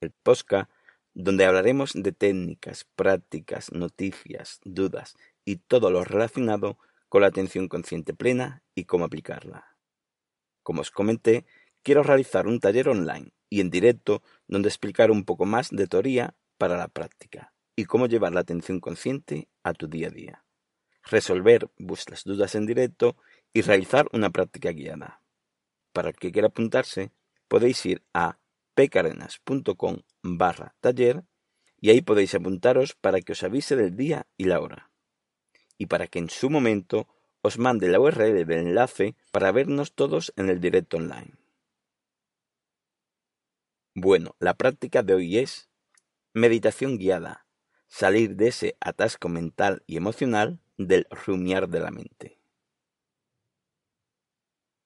El podcast donde hablaremos de técnicas, prácticas, noticias, dudas y todo lo relacionado con la atención consciente plena y cómo aplicarla. Como os comenté, quiero realizar un taller online y en directo donde explicar un poco más de teoría para la práctica y cómo llevar la atención consciente a tu día a día, resolver vuestras dudas en directo y realizar una práctica guiada. Para el que quiera apuntarse, podéis ir a pcarenas.com barra taller y ahí podéis apuntaros para que os avise del día y la hora. Y para que en su momento os mande la URL del enlace para vernos todos en el directo online. Bueno, la práctica de hoy es meditación guiada, salir de ese atasco mental y emocional del rumiar de la mente.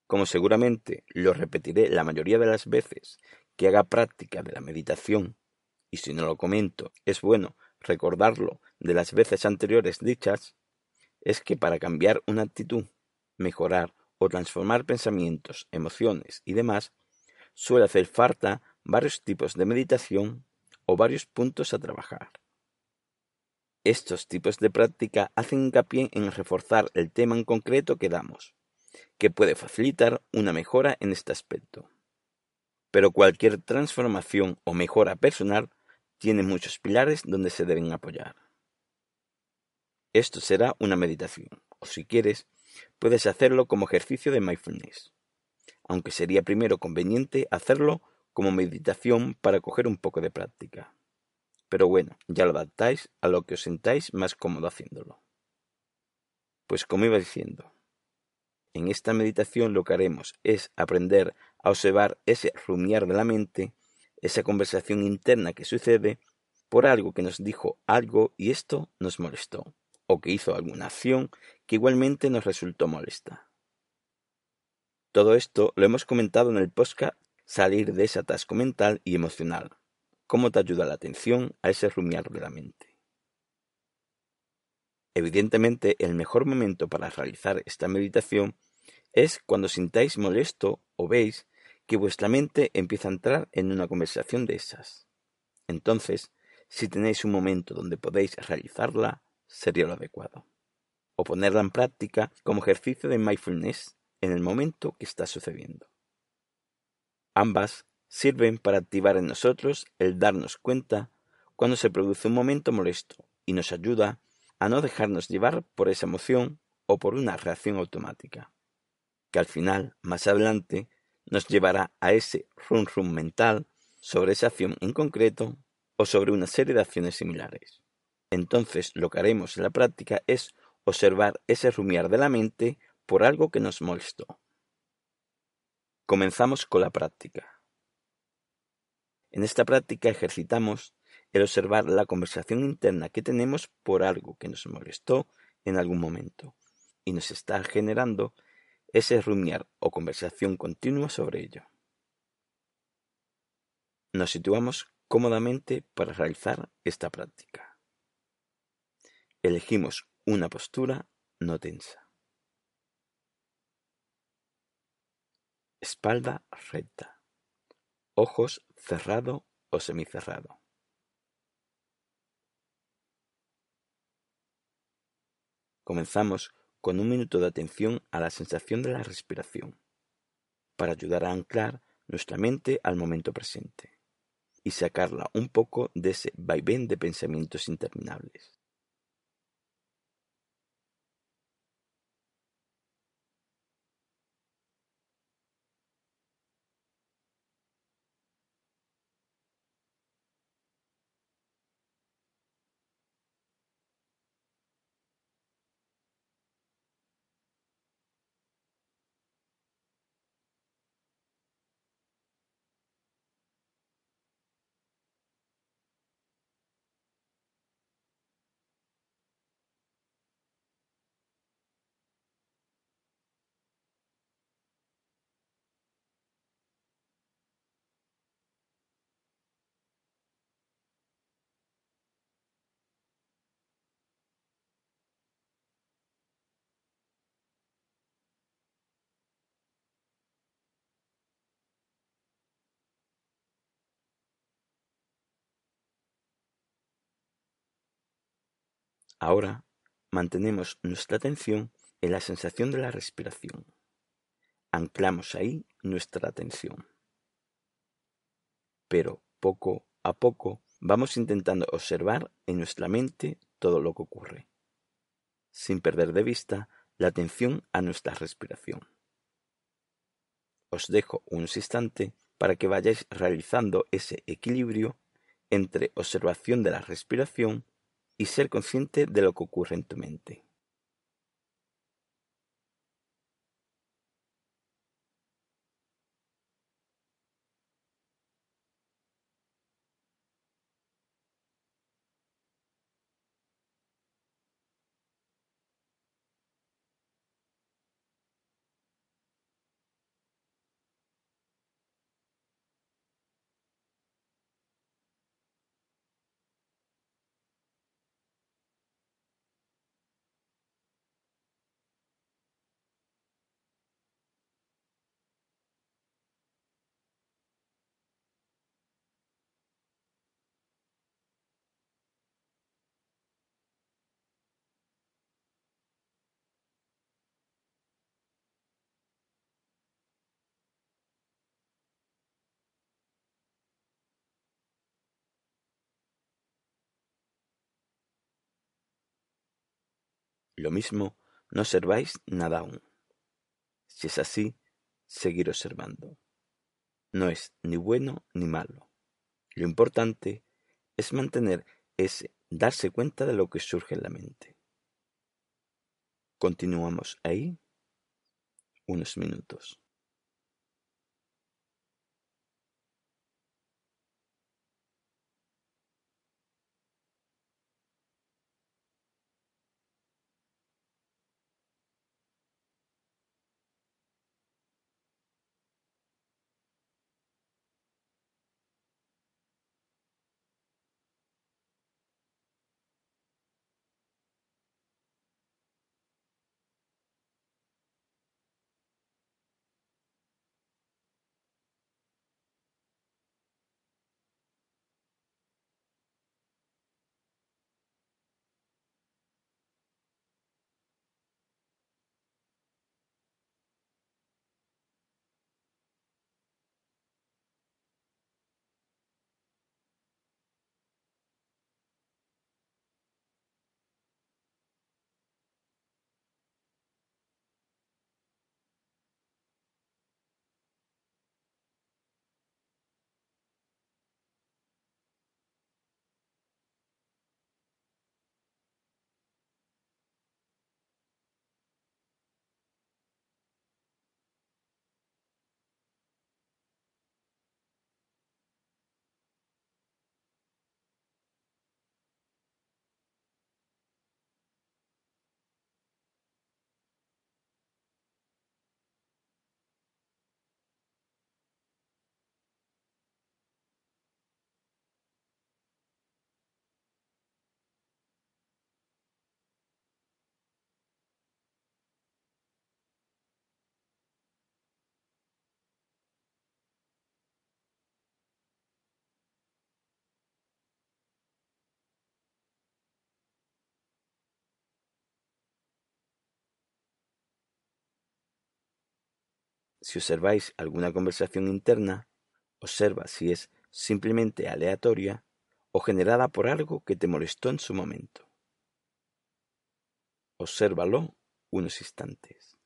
Como seguramente lo repetiré la mayoría de las veces que haga práctica de la meditación, y si no lo comento, es bueno recordarlo de las veces anteriores dichas, es que para cambiar una actitud, mejorar o transformar pensamientos, emociones y demás, suele hacer falta varios tipos de meditación o varios puntos a trabajar. Estos tipos de práctica hacen hincapié en reforzar el tema en concreto que damos, que puede facilitar una mejora en este aspecto. Pero cualquier transformación o mejora personal tiene muchos pilares donde se deben apoyar. Esto será una meditación, o si quieres, puedes hacerlo como ejercicio de mindfulness, aunque sería primero conveniente hacerlo como meditación para coger un poco de práctica. Pero bueno, ya lo adaptáis a lo que os sentáis más cómodo haciéndolo. Pues como iba diciendo, en esta meditación lo que haremos es aprender a observar ese rumiar de la mente, esa conversación interna que sucede por algo que nos dijo algo y esto nos molestó, o que hizo alguna acción que igualmente nos resultó molesta. Todo esto lo hemos comentado en el podcast salir de ese atasco mental y emocional. ¿Cómo te ayuda la atención a ese rumiar de la mente? Evidentemente, el mejor momento para realizar esta meditación es cuando sintáis molesto o veis que vuestra mente empieza a entrar en una conversación de esas. Entonces, si tenéis un momento donde podéis realizarla, sería lo adecuado. O ponerla en práctica como ejercicio de mindfulness en el momento que está sucediendo. Ambas sirven para activar en nosotros el darnos cuenta cuando se produce un momento molesto y nos ayuda a no dejarnos llevar por esa emoción o por una reacción automática, que al final, más adelante, nos llevará a ese rum rum mental sobre esa acción en concreto o sobre una serie de acciones similares. Entonces lo que haremos en la práctica es observar ese rumiar de la mente por algo que nos molestó. Comenzamos con la práctica. En esta práctica ejercitamos el observar la conversación interna que tenemos por algo que nos molestó en algún momento y nos está generando ese rumiar o conversación continua sobre ello. Nos situamos cómodamente para realizar esta práctica. Elegimos una postura no tensa. Espalda recta. Ojos cerrado o semicerrado. Comenzamos con un minuto de atención a la sensación de la respiración, para ayudar a anclar nuestra mente al momento presente y sacarla un poco de ese vaivén de pensamientos interminables. Ahora mantenemos nuestra atención en la sensación de la respiración. Anclamos ahí nuestra atención. Pero poco a poco vamos intentando observar en nuestra mente todo lo que ocurre, sin perder de vista la atención a nuestra respiración. Os dejo unos instantes para que vayáis realizando ese equilibrio entre observación de la respiración y ser consciente de lo que ocurre en tu mente. Lo mismo, no observáis nada aún. Si es así, seguir observando. No es ni bueno ni malo. Lo importante es mantener ese darse cuenta de lo que surge en la mente. Continuamos ahí unos minutos. Si observáis alguna conversación interna, observa si es simplemente aleatoria o generada por algo que te molestó en su momento. Obsérvalo unos instantes.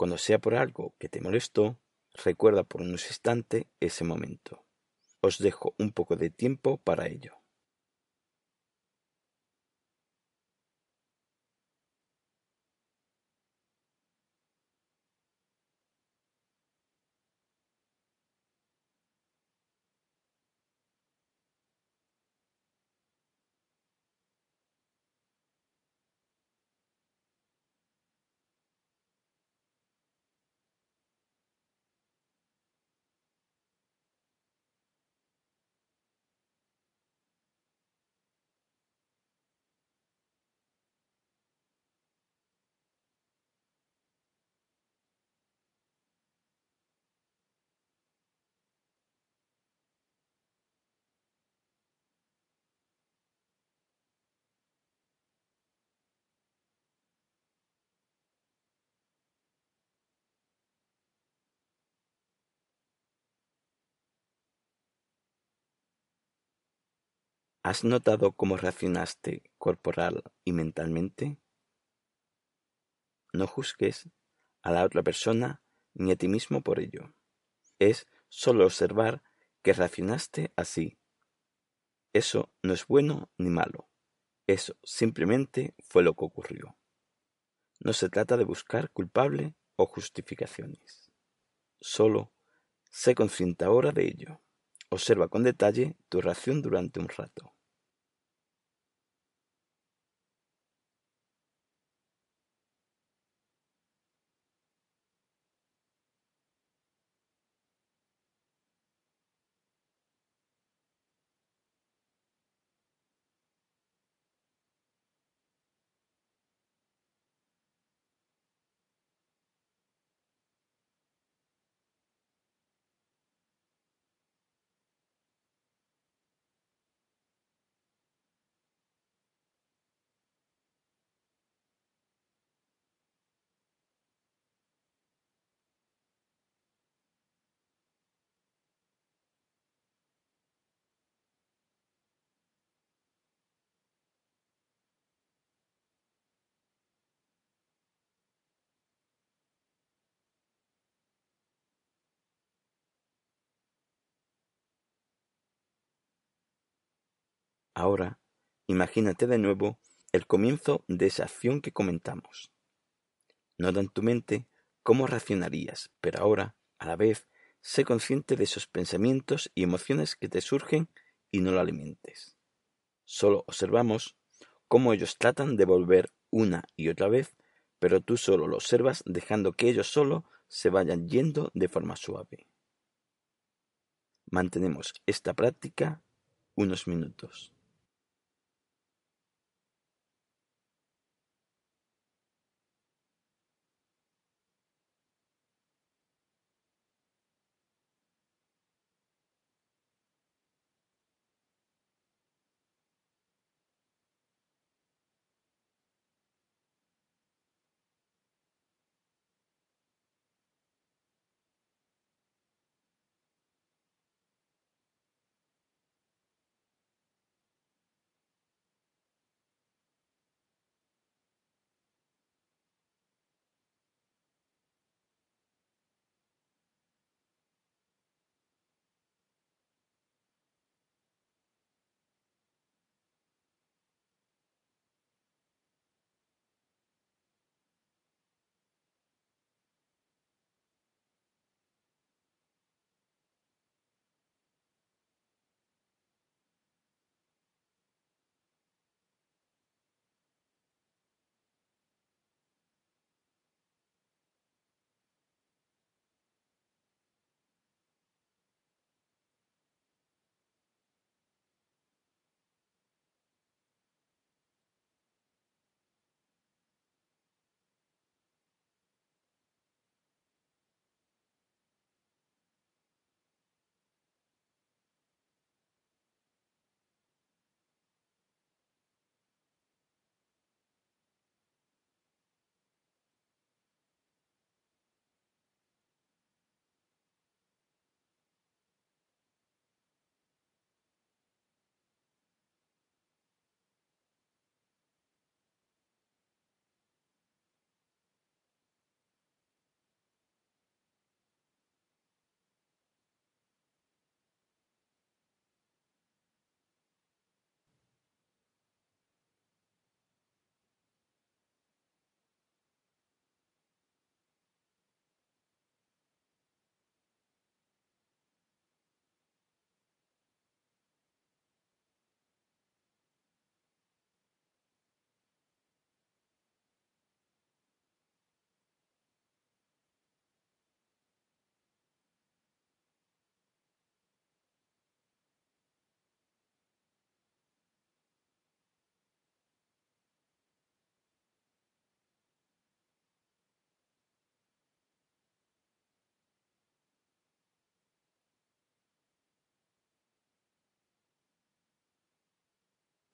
Cuando sea por algo que te molestó, recuerda por unos instantes ese momento. Os dejo un poco de tiempo para ello. ¿Has notado cómo reaccionaste corporal y mentalmente? No juzgues a la otra persona ni a ti mismo por ello. Es solo observar que reaccionaste así. Eso no es bueno ni malo. Eso simplemente fue lo que ocurrió. No se trata de buscar culpable o justificaciones. Solo sé consciente ahora de ello. Observa con detalle tu reacción durante un rato. Ahora, imagínate de nuevo el comienzo de esa acción que comentamos. Nota en tu mente cómo reaccionarías, pero ahora, a la vez, sé consciente de esos pensamientos y emociones que te surgen y no lo alimentes. Solo observamos cómo ellos tratan de volver una y otra vez, pero tú solo lo observas dejando que ellos solo se vayan yendo de forma suave. Mantenemos esta práctica unos minutos.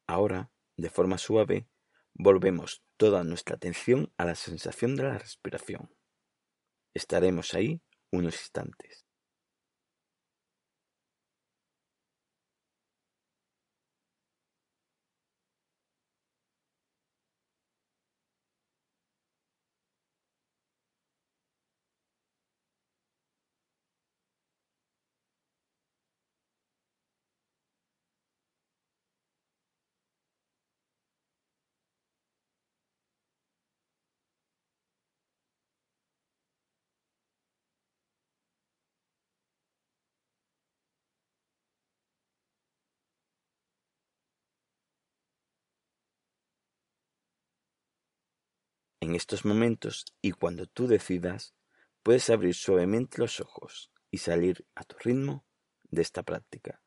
Ahora, de forma suave, volvemos toda nuestra atención a la sensación de la respiración. Estaremos ahí unos instantes. En estos momentos y cuando tú decidas, puedes abrir suavemente los ojos y salir a tu ritmo de esta práctica.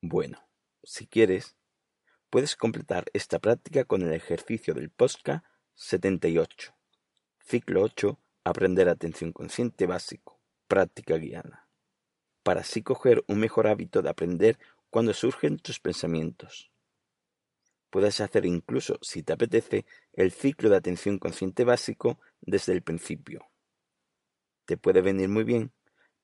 Bueno, si quieres, puedes completar esta práctica con el ejercicio del POSCA 78. Ciclo 8. Aprender atención consciente básico. Práctica guiada. Para así coger un mejor hábito de aprender cuando surgen tus pensamientos. Puedes hacer incluso, si te apetece, el ciclo de atención consciente básico desde el principio. Te puede venir muy bien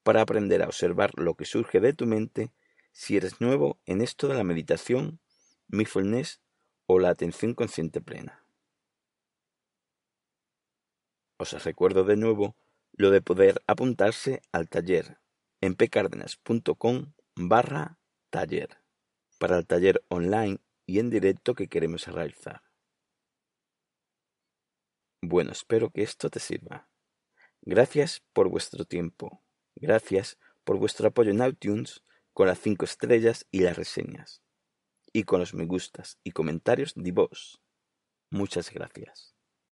para aprender a observar lo que surge de tu mente si eres nuevo en esto de la meditación, mindfulness o la atención consciente plena. Os recuerdo de nuevo lo de poder apuntarse al taller en pcardenas.com barra taller para el taller online y en directo que queremos realizar. Bueno, espero que esto te sirva. Gracias por vuestro tiempo. Gracias por vuestro apoyo en iTunes con las 5 estrellas y las reseñas. Y con los me gustas y comentarios de vos. Muchas gracias.